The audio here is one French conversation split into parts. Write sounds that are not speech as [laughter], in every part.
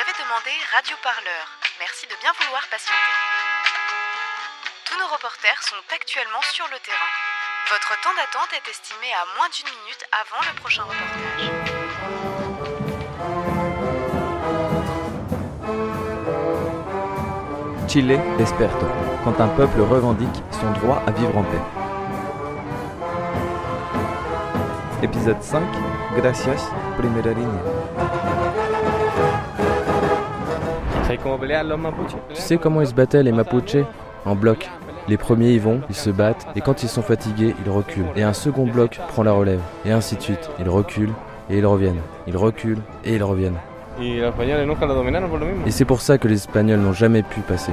avez demandé Radio Parleur. Merci de bien vouloir patienter. Tous nos reporters sont actuellement sur le terrain. Votre temps d'attente est estimé à moins d'une minute avant le prochain reportage. Chile desperto, quand un peuple revendique son droit à vivre en paix. Épisode 5, Gracias, primera línea. Tu sais comment ils se battaient les Mapuche En bloc. Les premiers y vont, ils se battent, et quand ils sont fatigués, ils reculent. Et un second bloc prend la relève, et ainsi de suite. Ils reculent, et ils reviennent. Ils reculent, et ils reviennent. Et c'est pour ça que les Espagnols n'ont jamais pu passer.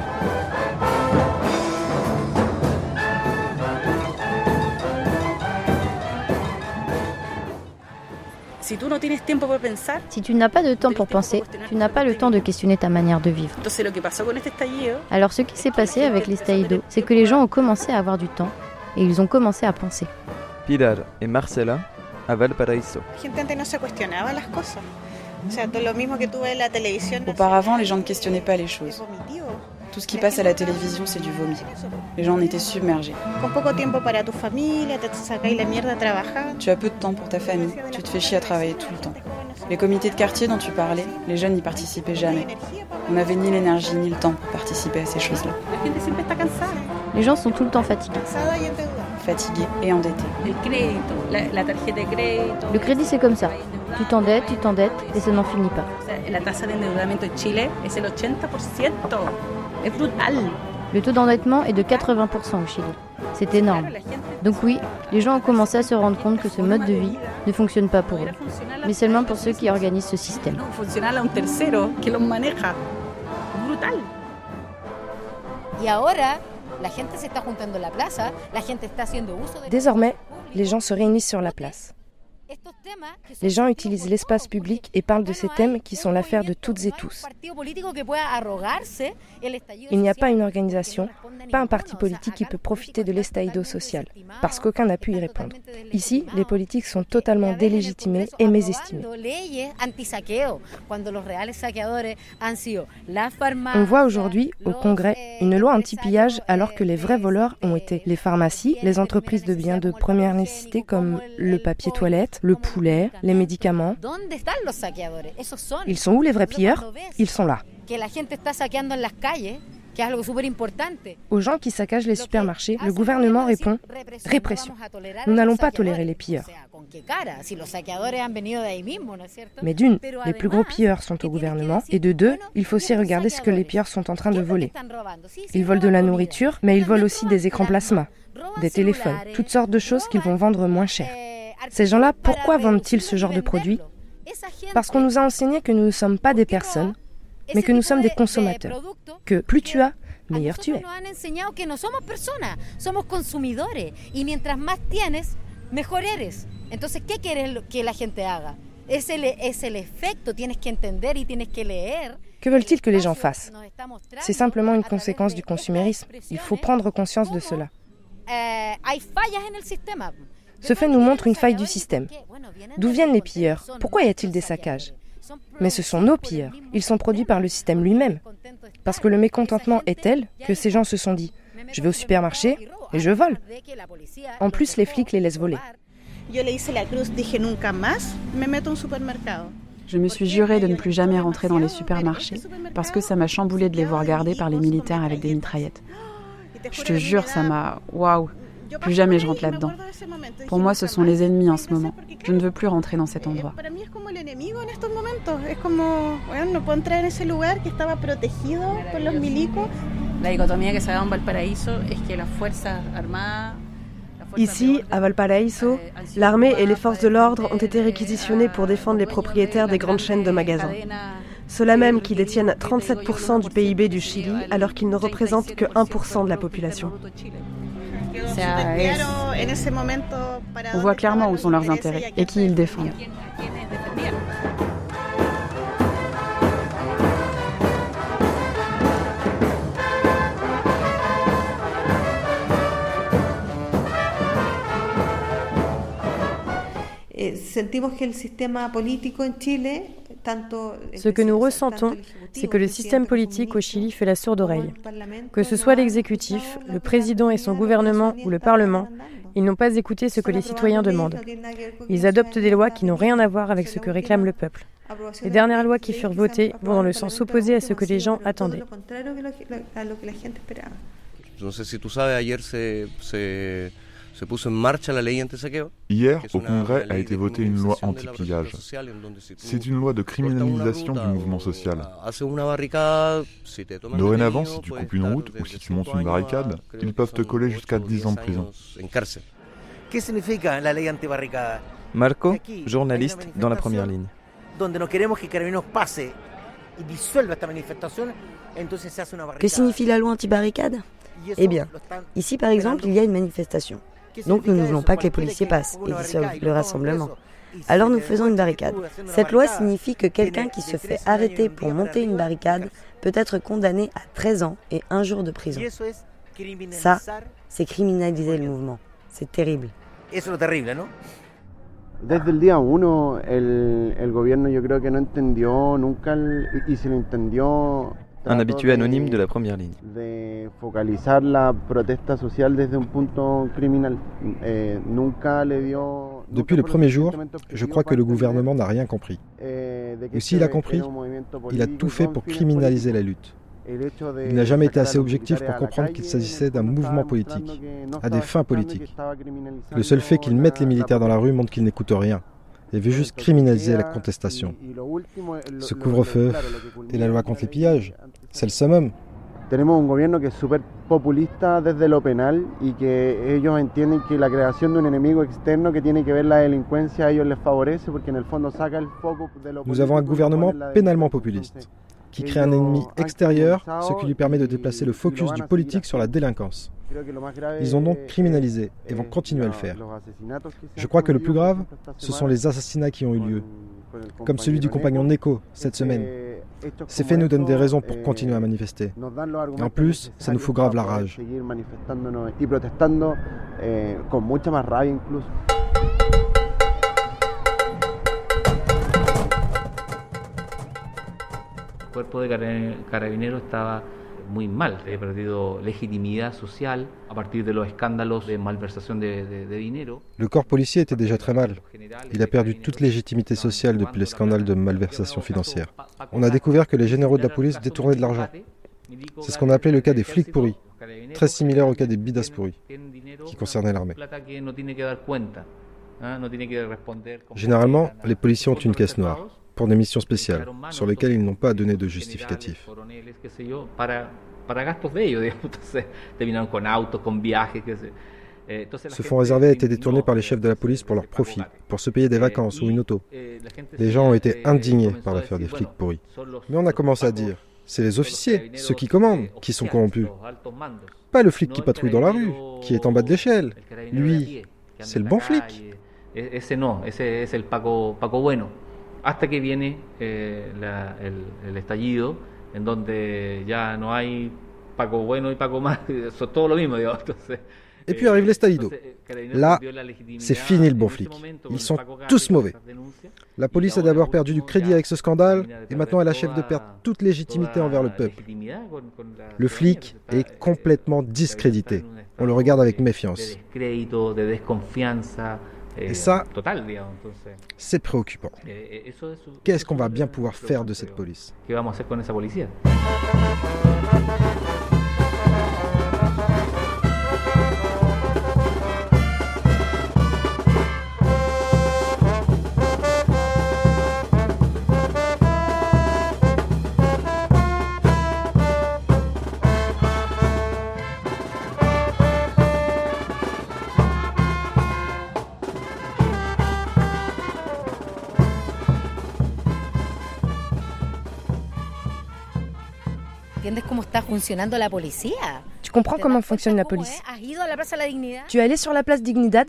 Si tú no tienes tiempo para pensar, Si tu n'as pas de temps pour penser, tu n'as pas le temps de questionner ta manière de vivre. entonces lo que pasó con este estallido Alors ce qui s'est passé avec l'estallido, c'est que les gens ont commencé à avoir du temps et ils ont commencé à penser. Pilar et Marcela à Valparaíso. Auparavant, les gens ne questionnaient pas les es choses. Tout ce qui passe à la télévision, c'est du vomi. Les gens en étaient submergés. Tu as peu de temps pour ta famille, tu te fais chier à travailler tout le temps. Les comités de quartier dont tu parlais, les jeunes n'y participaient jamais. On n'avait ni l'énergie ni le temps pour participer à ces choses-là. Les gens sont tout le temps fatigués. Fatigués et endettés. Le crédit c'est comme ça. Tu t'endettes, tu t'endettes et ça n'en finit pas. La tasa de endeudamiento en Chile es el 80%. Le taux d'endettement est de 80% au Chili. C'est énorme. Donc oui, les gens ont commencé à se rendre compte que ce mode de vie ne fonctionne pas pour eux, mais seulement pour ceux qui organisent ce système. No, funciona a un tercero que los maneja. Es brutal. Y ahora la gente se está juntando en la plaza, la gente está haciendo uso de Désormais, les gens se réunissent sur la place. estos temas que son Les gens utilisent l'espace public et parlent de ces thèmes qui sont l'affaire de toutes et tous. Il n'y a pas une organisation, pas un parti politique qui peut profiter de totalmente social, parce qu'aucun n'a pu y répondre. Ici, les politiques sont totalement Congreso et mésestimés. On voit aujourd'hui au Congrès une loi anti-pillage alors que les vrais voleurs ont été les pharmacies, les entreprises de biens de première nécessité comme le papier toilette, le poulet, les médicaments. Ils sont où les vrais pilleurs? Ils sont là. Aux gens qui saccagent les supermarchés, le gouvernement répond répression. Nous n'allons pas tolérer les pilleurs. Mais d'une, les plus gros pilleurs sont au gouvernement, et de deux, il faut aussi regarder ce que les pilleurs sont en train de voler? Ils volent de la nourriture, mais ils volent aussi des écrans plasma, des téléphones, toutes sortes de choses qu'ils vont vendre moins cher. Ces gens-là, pourquoi vendent-ils ce genre de produits Parce qu'on nous a enseigné que nous ne sommes pas des personnes, mais que nous sommes des consommateurs. Que plus tu as, meilleur tu es. nos han enseñado que no somos personas, somos consumidores. Y mientras más tienes, mejor eres. Entonces, ¿qué quieres lo- que la gente haga? Es el, es el efecto, tienes que entender y tienes que leer. Que veulent-ils que les gens fassent? C'est simplement une conséquence du consumérisme. Il faut prendre conscience de cela. Eh, hay fallas en el sistema. Ce fait nous montre une faille du système. D'où viennent les pilleurs? Pourquoi y a-t-il des saccages? Mais ce sont nos pilleurs. Ils sont produits par le système lui-même. Parce que le mécontentement est tel que ces gens se sont dit je vais au supermarché et je vole. En plus, les flics les laissent voler. Je me suis juré de ne plus jamais rentrer dans les supermarchés parce que ça m'a chamboulé de les voir gardés par les militaires avec des mitraillettes. Je te jure, ça m'a... Waouh Plus jamais je rentre là-dedans. Pour moi, ce sont les ennemis en ce moment. Je ne veux plus rentrer dans cet endroit. Para mí es como el enemigo en estos momentos. Es como, bueno, no puedo entrar en ese lugar que estaba protegido por los milicos. La dicotomía que se da en Valparaíso es que las Fuerzas Armadas. las fuerzas Ici, à Valparaíso, eh, l'armée et les forces de l'ordre ont été réquisitionnées eh, pour défendre les propriétaires de des grandes chaînes de magasins. Ceux-là même qui détiennent que te digo yo, el 37% du PIB du 1% Chili, alors qu'ils ne représentent que 1% de la 37% population. Sea, es- On voit clairement où sont leurs intérêts et qui ils défendent. Eh, sentimos que el sistema político en Chile Ce que nous ressentons, c'est que le système politique au Chili fait la sourde oreille. Que ce soit l'exécutif, le président et son gouvernement ou le Parlement, ils n'ont pas écouté ce que les citoyens demandent. Ils adoptent des lois qui n'ont rien à voir avec ce que réclame le peuple. Les dernières lois qui furent votées vont dans le sens opposé à ce que les gens attendaient. Hier, au Congrès a été votée une loi anti-pillage. C'est une loi de criminalisation du mouvement social. Dorénavant, si tu coupes une route ou si tu montes une barricade, ils peuvent te coller jusqu'à 10 ans de prison. Marco, journaliste dans la première ligne. Que signifie la loi anti-barricade Eh bien, ici par exemple, il y a une manifestation. Donc nous ne voulons pas que les policiers passent et dissolvent le rassemblement. Alors nous faisons une barricade. Cette loi signifie que quelqu'un qui se fait arrêter pour monter une barricade peut être condamné à 13 ans et un jour de prison. Ça, c'est criminaliser le mouvement. C'est terrible. Desde el día uno, el, el gobierno yo creo que no entendió nunca, el, y si lo entendió, un habitué anonyme de la première ligne. De focalizar la protesta social desde un punto criminal. Eh, nunca le dio, Depuis le premier jour, je crois que le gouvernement n'a rien compris. Ou s'il a compris, il a tout fait pour criminaliser la lutte. Il n'a jamais été assez objectif pour comprendre qu'il s'agissait d'un mouvement politique, à des fins politiques. Le seul fait qu'il mette les militaires dans la rue montre qu'il n'écoute rien et veut juste criminaliser la contestation. Ce couvre-feu et la loi contre les pillages, c'est le summum. Tenemos un gobierno que es súper populista desde lo penal y que ellos entienden que la creación de un enemigo externo que tiene que ver la delincuencia a ellos les favorece porque en el fondo saca el foco de lo Nous avons un gouvernement pénalement populiste qui crée un ennemi extérieur, ce qui lui permet de déplacer le focus du politique sur la délinquance. Ils ont donc criminalisé et vont continuer à le faire. Je crois que le plus grave, ce sont les assassinats qui ont eu lieu, comme celui du compagnon Neko cette semaine. Ces faits nous donnent des raisons pour continuer à manifester. Et en plus, ça nous fout grave la rage. Le cuerpo de carabineros estaba muy mal. He perdido legitimidad social a partir de los escándalos de malversación de, de, de dinero. Le corps policier était déjà très mal. Il a perdu toute légitimité sociale depuis les scandales de malversation financière. On a découvert que les généraux de la police détournaient de l'argent. C'est ce qu'on a appelé le cas des flics pourris, très similaire au cas des bidas pourris, qui concernait l'armée. Généralement, les policiers ont une caisse noire pour des missions spéciales, sur lesquelles ils n'ont pas à donner de justificatif. Ce fonds réservé a été détourné par les chefs de la police pour leur profit, pour se payer des vacances ou une auto. Les gens ont été indignés par l'affaire des flics pourris. Mais on a commencé à dire, c'est les officiers, ceux qui commandent, qui sont corrompus. Pas le flic qui patrouille dans la rue, qui est en bas de l'échelle. Lui, c'est le bon flic. Bueno. Hasta que viene eh, la, el, el estallido, en donde ya no hay Paco bueno y Paco mal, [laughs] son todo lo mismo, digamos. Entonces, Et puis arrive l'Estalido. Là, c'est fini le bon flic. Ils sont tous mauvais. La police a d'abord perdu du crédit avec ce scandale et maintenant elle achève de perdre toute légitimité envers le peuple. Le flic est complètement discrédité. On le regarde avec méfiance. Et ça, c'est préoccupant. Qu'est-ce qu'on va bien pouvoir faire de cette police? Tu comprends comment fonctionne la police? Tu es allé sur la place Dignidad?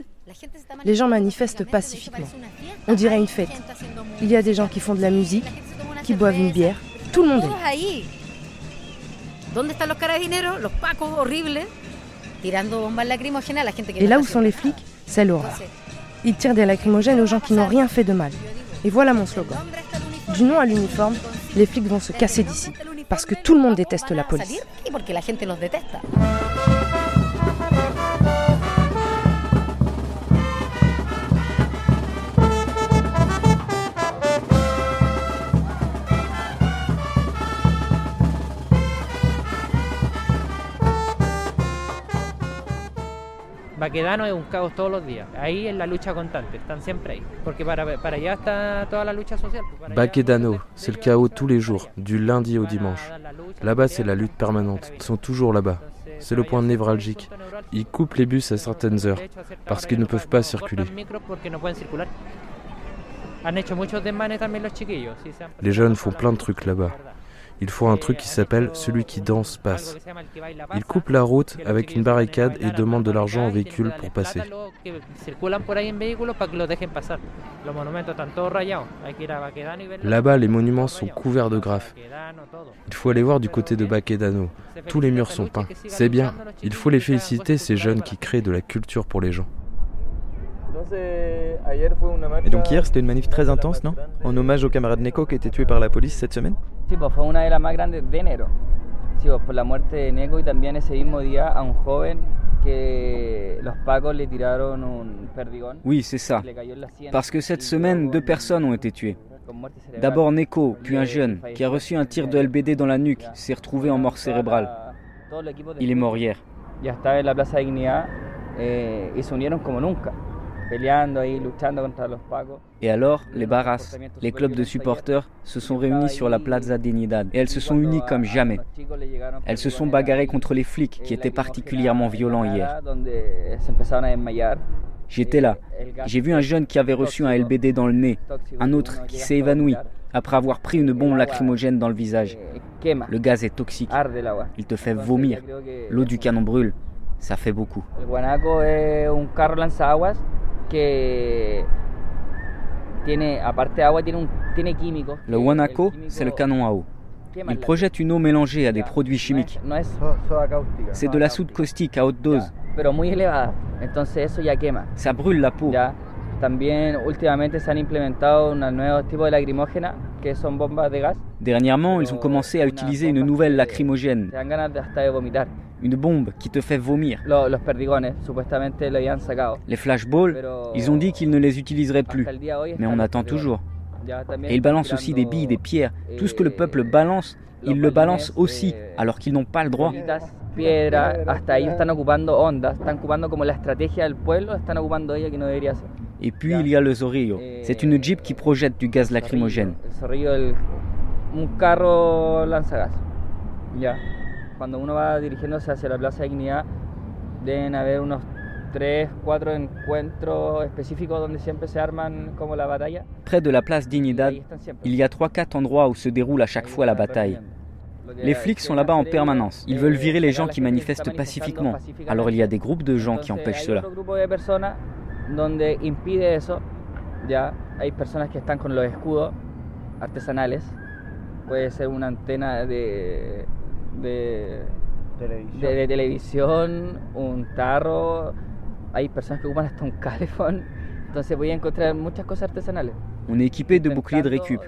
Les gens manifestent pacifiquement. On dirait une fête. Il y a des gens qui font de la musique, qui boivent une bière. Tout le monde est là. Et là où sont les flics, c'est l'horreur. Ils tirent des lacrymogènes aux gens qui n'ont rien fait de mal. Et voilà mon slogan. du non à l'uniforme, les flics vont se casser d'ici, parce que tout le monde déteste la police. Baquedano es un caos todos los días. Ahí es la lucha constante, están siempre ahí. Porque para, para allá está toda la lucha social. Baquedano, c'est le chaos tous les jours, du lundi au dimanche. Là-bas, c'est la lutte permanente. Ils sont toujours là-bas. C'est le point névralgique. Ils coupent les bus à certaines heures parce qu'ils ne peuvent pas circuler. Les jeunes font plein de trucs là-bas. Il faut un truc qui s'appelle celui qui danse passe. Ils coupent la route avec une barricade et demandent de l'argent aux véhicules pour passer. Là-bas, les monuments sont couverts de graphes. Il faut aller voir du côté de Baquedano. Tous les murs sont peints. C'est bien. Il faut les féliciter, ces jeunes qui créent de la culture pour les gens. Et donc hier, c'était une manif très intense, non? En hommage au camarade Neko qui a été tué par la police cette semaine? Sí, pues fue una de las más grandes de enero. Sí, pues por la muerte de Neko y también ese mismo día a un joven que los pacos le tiraron un perdigón. Oui, c'est ça. Parce que cette semaine, deux personnes ont été tuées. D'abord Neko, puis un jeune qui a reçu un tir de LBD dans la nuque, s'est retrouvé en mort cérébrale. Il est mort hier. Ya estaba en la Plaza Dignidad y se unieron como nunca. Et alors, les barras, les clubs de supporters, se sont réunis sur la Plaza Dignidad et elles se sont unies comme jamais. Elles se sont bagarrées contre les flics qui étaient particulièrement violents hier. J'étais là. J'ai vu un jeune qui avait reçu un LBD dans le nez, un autre qui s'est évanoui après avoir pris une bombe lacrymogène dans le visage. Le gaz est toxique. Il te fait vomir. L'eau du canon brûle. Ça fait beaucoup. Le Wanako, c'est le canon à eau. Il projette une eau mélangée à des produits chimiques. C'est de la soude caustique à haute dose. Ça brûle la peau. Dernièrement, ils ont commencé à utiliser une nouvelle lacrymogène. Une bombe qui te fait vomir. Les flashballs, ils ont dit qu'ils ne les utiliseraient plus. Mais on attend toujours. Et ils balancent aussi des billes, des pierres. Tout ce que le peuple balance, ils le balancent aussi, alors qu'ils n'ont pas le droit. Et puis il y a le Zorrillo. C'est une jeep qui projette du gaz lacrymogène. Cuando uno va dirigiéndose hacia la Plaza Dignidad, deben haber unos 3, 4 encuentros específicos donde siempre se arman como la batalla. Près de la place Dignidad, il y a 3-4 endroits où se déroule à chaque fois la bataille. Les flics sont là-bas en permanence. Ils veulent virer les gens qui manifestent pacifiquement. Alors il y a des groupes de gens qui empêchent cela. donde impide eso, ya hay personas que están con los escudos artesanales. Puede ser una antena de, de, televisión. De, de, televisión, un tarro. Hay personas que ocupan hasta un calefón. Entonces voy a encontrar muchas cosas artesanales. On est équipé de boucliers de récup,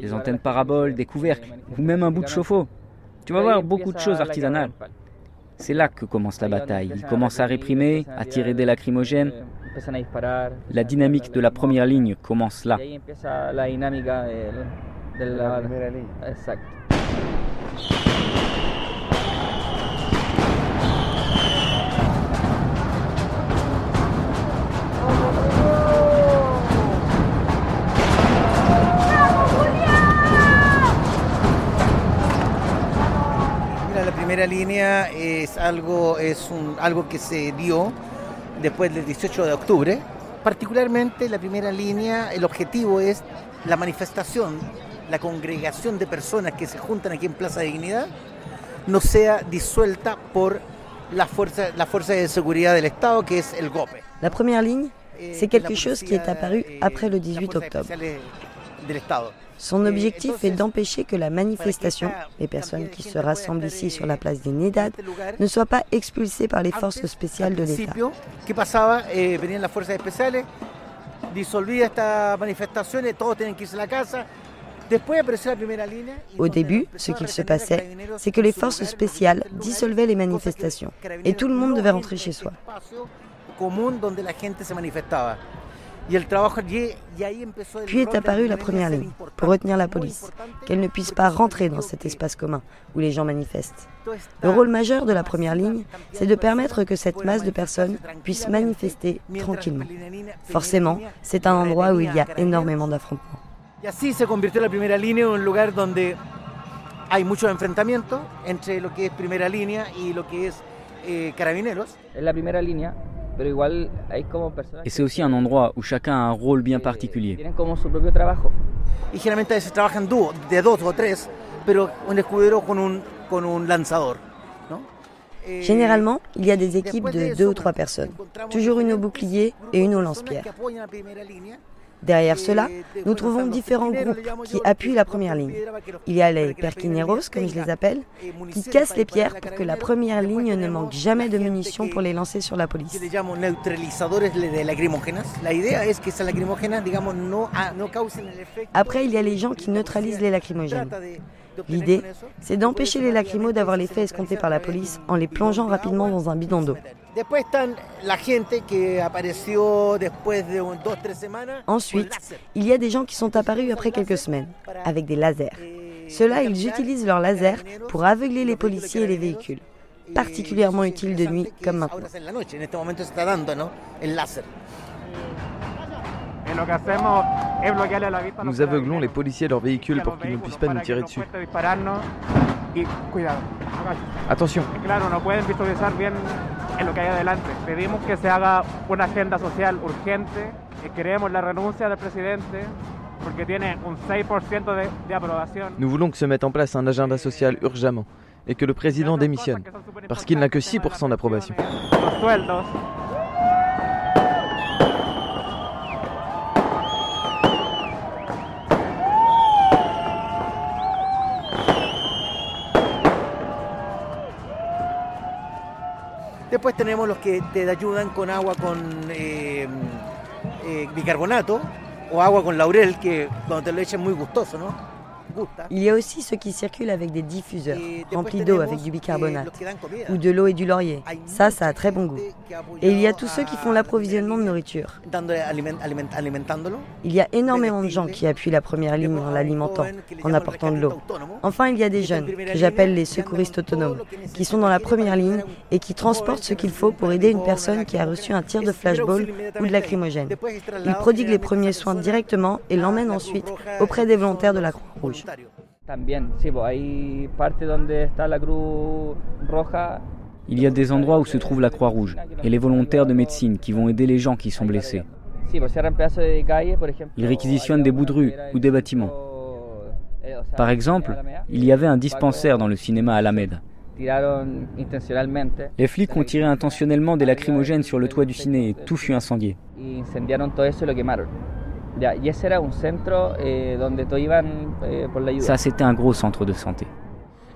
des antennes paraboles, des couvercles, ou même un bout de chauffe-eau. Tu vas voir beaucoup de choses artisanales. C'est là que commence la bataille. Ils commencent à réprimer, à tirer des lacrymogènes. La dynamique de la première ligne commence là. Exacto. la primera línea es algo, es un, algo que se dio después del 18 de octubre. Particularmente la primera línea, el objetivo es la manifestación, la congregación de personas que se juntan aquí en Plaza de Dignidad, no sea disuelta por la fuerza, la fuerza de seguridad del Estado, que es el GOPE. La première ligne, c'est quelque chose qui est apparu après le 18 octobre. Son objectif est d'empêcher que la manifestation, les personnes qui se rassemblent ici sur la place des Nedad, ne soient pas expulsées par les forces spéciales de l'État. Au début, ce qu'il se passait, c'est que les forces spéciales dissolvaient les manifestations et tout le monde devait rentrer chez soi. Puis est apparue la première ligne pour retenir la police, qu'elle ne puisse pas rentrer dans cet espace commun où les gens manifestent. Le rôle majeur de la première ligne, c'est de permettre que cette masse de personnes puisse manifester tranquillement. Forcément, c'est un endroit où il y a énormément d'affrontements. Y así se convirtió la primera línea en un lugar donde hay muchos enfrentamientos entre lo que es primera línea y lo que es eh, carabineros. En la primera línea, Et c'est aussi un endroit où chacun a un rôle bien particulier. Généralement, il y a des équipes de deux ou trois personnes, toujours une au bouclier et une au lance-pierre. Derrière cela, nous trouvons différents groupes qui appuient la première ligne. Il y a les perquineros, comme je les appelle, qui cassent les pierres pour que la première ligne ne manque jamais de munitions pour les lancer sur la police. Après, il y a les gens qui neutralisent les lacrymogènes. L'idée, c'est d'empêcher les lacrymos d'avoir l'effet escompté par la police en les plongeant rapidement dans un bidon d'eau. Ensuite, il y a des gens qui sont apparus après quelques semaines, avec des lasers. Ceux-là, ils utilisent leurs lasers pour aveugler les policiers et les véhicules. Particulièrement utile de nuit, comme maintenant. Nous aveuglons les policiers et leurs véhicules pour qu'ils ne puissent pas nous tirer dessus. Attention. en lo que hay adelante. Pedimos que se haga una agenda social urgente y queremos la renuncia del presidente porque tiene un 6% de, de aprobación. Nous voulons que se mette en place un agenda social urgemment et que le président démissionne parce qu'il n'a que 6% d'approbation. Después tenemos los que te ayudan con agua con eh, eh, bicarbonato o agua con laurel, que cuando te lo echan muy gustoso. Il y a aussi ceux qui circulent avec des diffuseurs remplis d'eau avec du bicarbonate ou de l'eau et du laurier. Ça, ça a très bon goût. Et il y a tous ceux qui font l'approvisionnement de nourriture. Il y a énormément de gens qui appuient la première ligne en l'alimentant, en apportant de l'eau. Enfin, il y a des jeunes, que j'appelle les secouristes autonomes, qui sont dans la première ligne et qui transportent ce qu'il faut pour aider une personne qui a reçu un tir de flashball ou de lacrymogène. Ils prodiguent les premiers soins directement et l'emmènent ensuite auprès des volontaires de la Il y a des endroits où se trouve la Croix-Rouge et les volontaires de médecine qui vont aider les gens qui sont blessés. Ils réquisitionnent des bouts de rue ou des bâtiments. Par exemple, il y avait un dispensaire dans le cinéma Alameda. Les flics ont tiré intentionnellement des lacrymogènes sur le toit du ciné et tout fut incendié. Ça, c'était un gros centre de santé.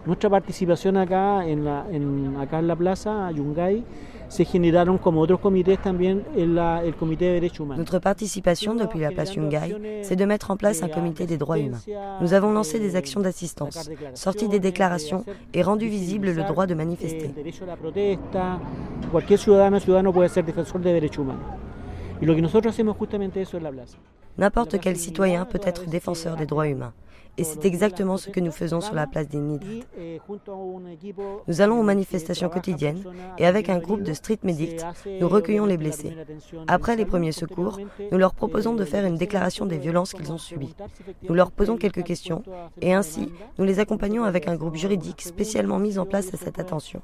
Nuestra participación acá en la, en, acá en la plaza Yungay se generaron como otros comités también el, la, el comité de derechos humanos. Notre participation depuis la place Yungay, c'est de mettre en place un comité des droits humains. Nous avons lancé des actions d'assistance, sorti des déclarations et rendu visible le droit de manifester. Cualquier ciudadano ciudadano puede ser defensor de derechos humanos. Y lo que nosotros hacemos justamente eso en la plaza. N'importe quel citoyen peut être défenseur des droits humains. Et c'est exactement ce que nous faisons sur la place des. Nous allons aux manifestations quotidiennes et avec un groupe de street medics, nous recueillons les blessés. Après les premiers secours, nous leur proposons de faire une déclaration des violences qu'ils ont subies. Nous leur posons quelques questions et ainsi, nous les accompagnons avec un groupe juridique spécialement mis en place à cette attention.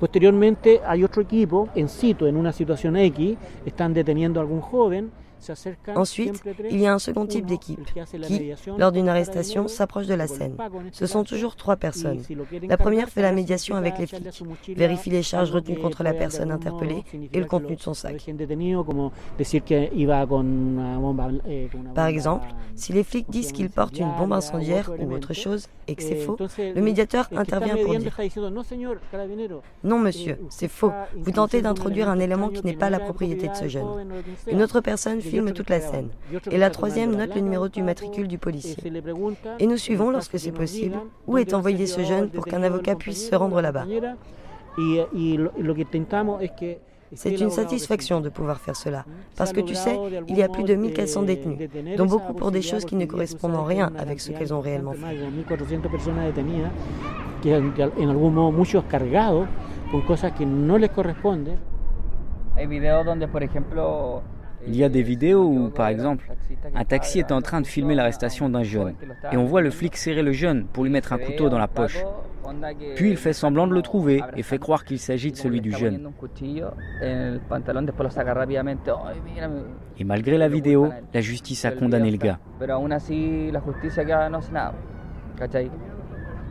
Posteriormente hay otro equipo en sitio, en una situación X, están deteniendo a algún joven. Ensuite, il y a un second type d'équipe qui, lors d'une arrestation, s'approche de la scène. Ce sont toujours trois personnes. La première fait la médiation avec les flics, vérifie les charges retenues contre la personne interpellée et le contenu de son sac. Par exemple, si les flics disent qu'ils portent une bombe incendiaire ou autre chose et que c'est faux, le médiateur intervient pour dire Non, monsieur, c'est faux. Vous tentez d'introduire un élément qui n'est pas la propriété de ce jeune. Une autre personne Et la troisième note le numéro du matricule du policier. Et nous suivons, lorsque c'est possible, où est envoyé ce jeune pour qu'un avocat puisse se rendre là-bas. C'est une satisfaction de pouvoir faire cela, parce que tu sais, il y a plus de 1400 détenus, dont beaucoup pour des choses qui ne correspondent en rien avec ce qu'ils ont réellement fait. Il y a des vidéos où, par exemple, un taxi est en train de filmer l'arrestation d'un jeune et on voit le flic serrer le jeune pour lui mettre un couteau dans la poche. Puis il fait semblant de le trouver et fait croire qu'il s'agit de celui du jeune. Et malgré la vidéo, la justice a condamné le gars.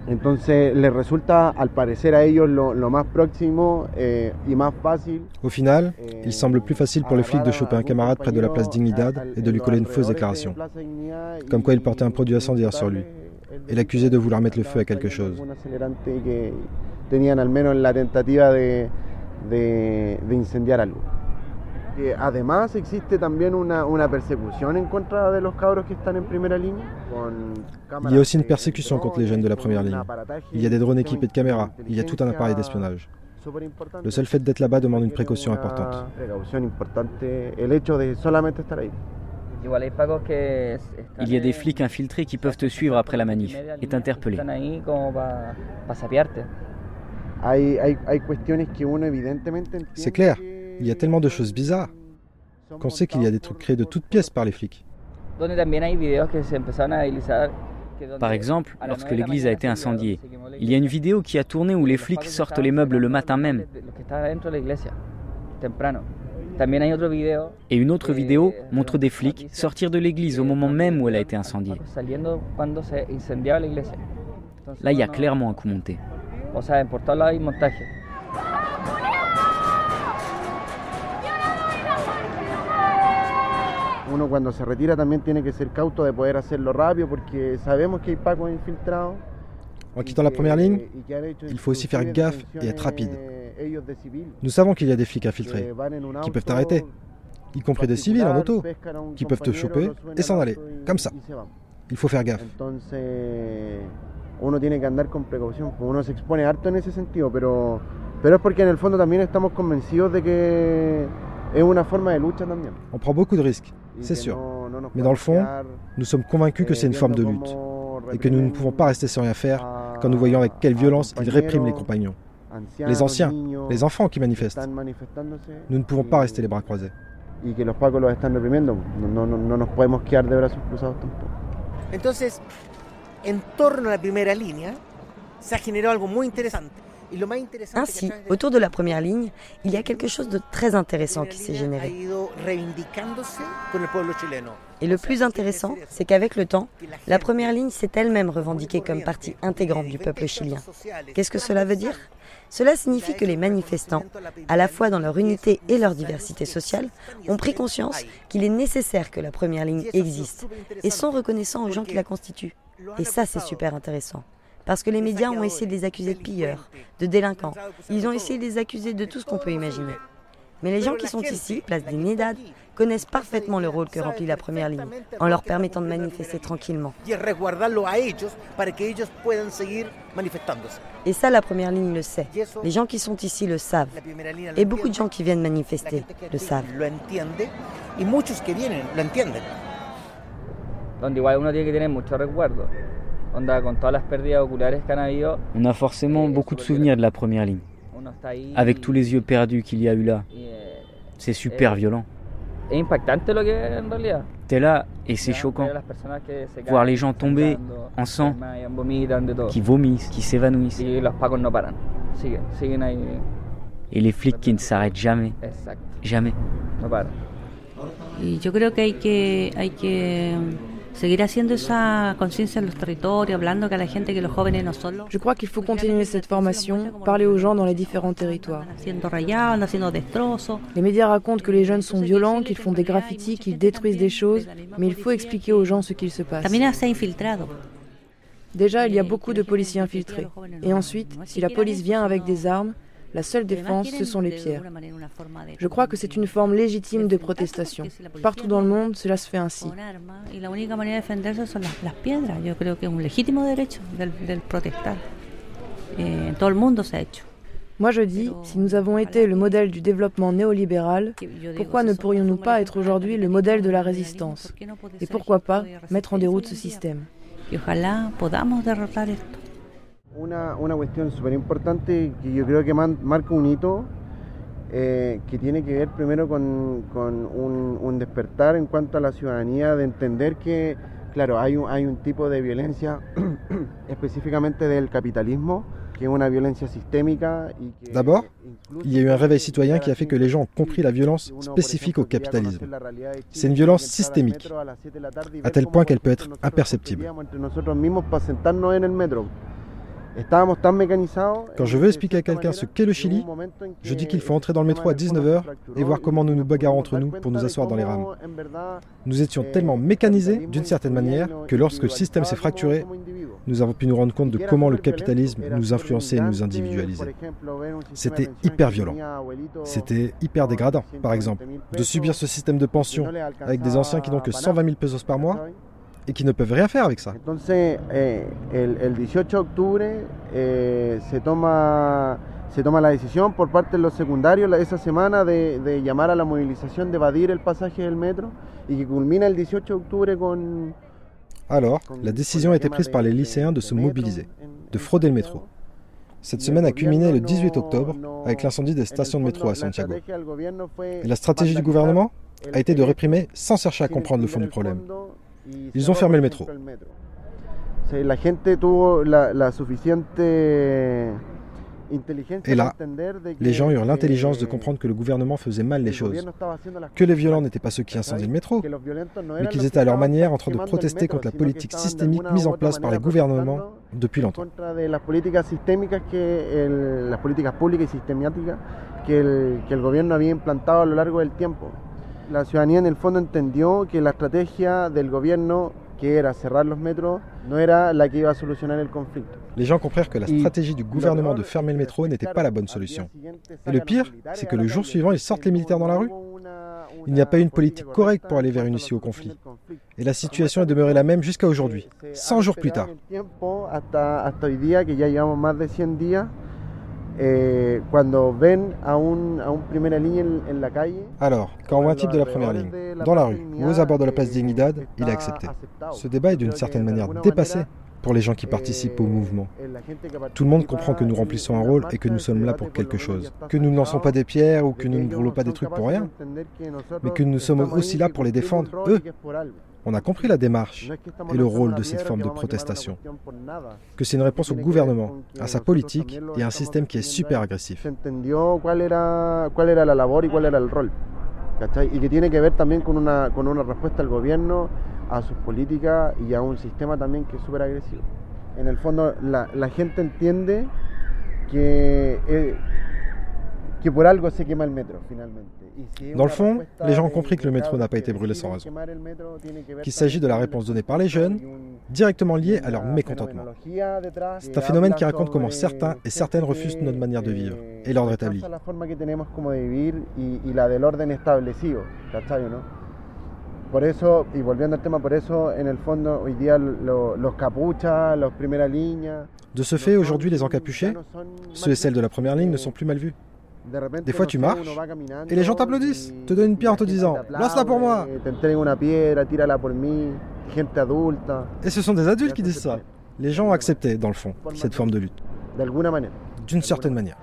Entonces les resulta al parecer a ellos lo, lo más próximo eh, y más fácil. Au final, il semble plus facile pour les flics de choper un camarade près de la place Dignidad et de lui coller une fausse déclaration, comme quoi il portait un produit incendiaire sur lui, et l'accuser de vouloir mettre le feu à quelque chose. Tenían al menos la tentativa de, de, de incendiar algo. Que además existe también una, una persecución en contra de los cabros que están en primera línea. Il y a aussi une persécution contre les jeunes de la première ligne. Il y a des drones équipés de caméras, il y a tout un appareil d'espionnage. Le seul fait d'être là-bas demande une précaution importante. Il y a des flics infiltrés qui peuvent te suivre après la manif et t'interpeller. C'est clair, il y a tellement de choses bizarres qu'on sait qu'il y a des trucs créés de toutes pièces par les flics. Par exemple, lorsque l'église a été incendiée, il y a une vidéo qui a tourné où les flics sortent les meubles le matin même. Et une autre vidéo montre des flics sortir de l'église au moment même où elle a été incendiée. Là, il y a clairement un coup monté. Uno cuando se retira también tiene que ser cauto de poder hacerlo rápido porque sabemos que hay pacos infiltrados. En quittant la première ligne, il faut aussi faire gaffe et être rapide. Nous savons qu'il y a des flics infiltrés qui peuvent t'arrêter, y compris des civils en auto, qui peuvent te choper et s'en aller, comme ça. Il faut faire gaffe. uno tiene que andar con precaución, uno se expone harto en ese sentido, pero, pero es porque en el fondo también estamos convencidos de que es una forma de lucha también. On prend beaucoup de risques, c'est sûr. Mais dans le fond, nous sommes convaincus que c'est une forme de lutte et que nous ne pouvons pas rester sans rien faire quand nous voyons avec quelle violence ils répriment les compagnons. Les anciens, les enfants qui manifestent. Nous ne pouvons pas rester les bras croisés. Entonces, en torno a la primera línea, se ha generado algo muy interesante. Ainsi, autour de la première ligne, il y a quelque chose de très intéressant qui s'est généré. Et le plus intéressant, c'est qu'avec le temps, la première ligne s'est elle-même revendiquée comme partie intégrante du peuple chilien. Qu'est-ce que cela veut dire? Cela signifie que les manifestants, à la fois dans leur unité et leur diversité sociale, ont pris conscience qu'il est nécessaire que la première ligne existe et sont reconnaissants aux gens qui la constituent. Et ça, c'est super intéressant. Parce que les médias ont essayé de les accuser de pilleurs, de délinquants. Ils ont essayé de les accuser de tout ce qu'on peut imaginer. Mais les gens qui sont ici, place des Nidad, connaissent parfaitement le rôle que remplit la première ligne, en leur permettant de manifester tranquillement. Et ça, la première ligne le sait. Les gens qui sont ici le savent. Et beaucoup de gens qui viennent manifester le savent. On a forcément beaucoup de souvenirs de la première ligne, avec tous les yeux perdus qu'il y a eu là. C'est super violent. T'es là et c'est choquant. Voir les gens tomber en sang, qui vomissent, qui s'évanouissent. Et les flics qui ne s'arrêtent jamais. Jamais. Je crois qu'il que, hay que je crois qu'il faut continuer cette formation, parler aux gens dans les différents territoires. Les médias racontent que les jeunes sont violents, qu'ils font des graffitis, qu'ils détruisent des choses, mais il faut expliquer aux gens ce qu'il se passe. Déjà, il y a beaucoup de policiers infiltrés. Et ensuite, si la police vient avec des armes, La seule défense, ce sont les pierres. Je crois que c'est une forme légitime de protestation. Partout dans le monde, cela se fait ainsi. Moi je dis, si nous avons été le modèle du développement néolibéral, pourquoi ne pourrions-nous pas être aujourd'hui le modèle de la résistance? Et pourquoi pas mettre en déroute ce système? Una, una cuestión súper importante que yo creo que man, marca un hito eh, que tiene que ver primero con, con un, un, despertar en cuanto a la ciudadanía de entender que, claro, hay un, hay un tipo de violencia [clears throat] específicamente del capitalismo qui est una violencia sistémica. D'abord, il y a eu un réveil citoyen qui a fait que les gens ont compris la violence spécifique au capitalisme. C'est une violence systémique, à tel point qu'elle peut être imperceptible. Quand je veux expliquer à quelqu'un ce qu'est le Chili, je dis qu'il faut entrer dans le métro à 19h et voir comment nous nous bagarrons entre nous pour nous asseoir dans les rames. Nous étions tellement mécanisés, d'une certaine manière, que lorsque le système s'est fracturé, nous avons pu nous rendre compte de comment le capitalisme nous influençait et nous individualisait. C'était hyper violent. C'était hyper dégradant, par exemple, de subir ce système de pension avec des anciens qui n'ont que 120 000 pesos par mois et qui ne peuvent rien faire avec ça. Entonces, eh, el, el 18 de octubre eh, se toma se toma la decisión por parte de los secundarios esa semana de, de llamar a la movilización, de evadir el pasaje del metro y que culmina el 18 de octubre con... Alors, la décision a été prise par les lycéens de se mobiliser, de frauder le métro. Cette semaine a culminé le 18 octobre avec l'incendie des stations de métro à Santiago. Et la stratégie du gouvernement a été de réprimer sans chercher à comprendre le fond du problème. Ils ont fermé le métro. Et là, les gens eurent l'intelligence de comprendre que le gouvernement faisait mal les choses, que les violents n'étaient pas ceux qui incendiaient le métro, mais qu'ils étaient à leur manière en train de protester contre la politique systémique mise en place par les gouvernements depuis longtemps. que La ciudadanía en el fondo entendió que la estrategia del gobierno que era cerrar los metros no era la que iba a solucionar el conflicto. Les gens comprirent que la stratégie du gouvernement de fermer le métro n'était pas la bonne solution. Et le pire, c'est que le jour suivant, ils sortent les militaires dans la rue. Il n'y a pas eu une politique correcte pour aller vers une issue au conflit. Et la situation est demeurée la même jusqu'à aujourd'hui, 100 jours plus tard. Alors, quand on voit un type de la première ligne, dans la rue ou aux abords de la place Dignidad, il a accepté. Ce débat est d'une certaine manière dépassé pour les gens qui participent au mouvement. Tout le monde comprend que nous remplissons un rôle et que nous sommes là pour quelque chose. Que nous ne lançons pas des pierres ou que nous ne brûlons pas des trucs pour rien, mais que nous sommes aussi là pour les défendre, eux. On a compris la démarche et le rôle de cette forme de protestation. Que c'est une réponse au gouvernement, à sa politique et à un système qui est super agressif. y que tiene que ver también con una, con una respuesta al gobierno, a sus políticas y a un sistema también que es súper agresivo. En el fondo, la, la gente entiende que, eh, que por algo se quema el metro, finalmente. Dans le fond, les gens ont compris que le métro n'a pas été brûlé sans raison, qu'il s'agit de la réponse donnée par les jeunes, directement liée à leur mécontentement. C'est un phénomène qui raconte comment certains et certaines refusent notre manière de vivre et l'ordre établi. Por eso, y volviendo al tema, por eso, en el fondo, hoy día lo, los capuchas, los primera línea. De ce fait, aujourd'hui, les encapuchés, ceux et celles de la première ligne, ne sont plus mal vus. Des fois, tu marches et les gens t'applaudissent, te donnent une pierre en te disant Lance-la pour moi Et ce sont des adultes qui disent ça. Les gens ont accepté, dans le fond, cette forme de lutte. D'une certaine manière.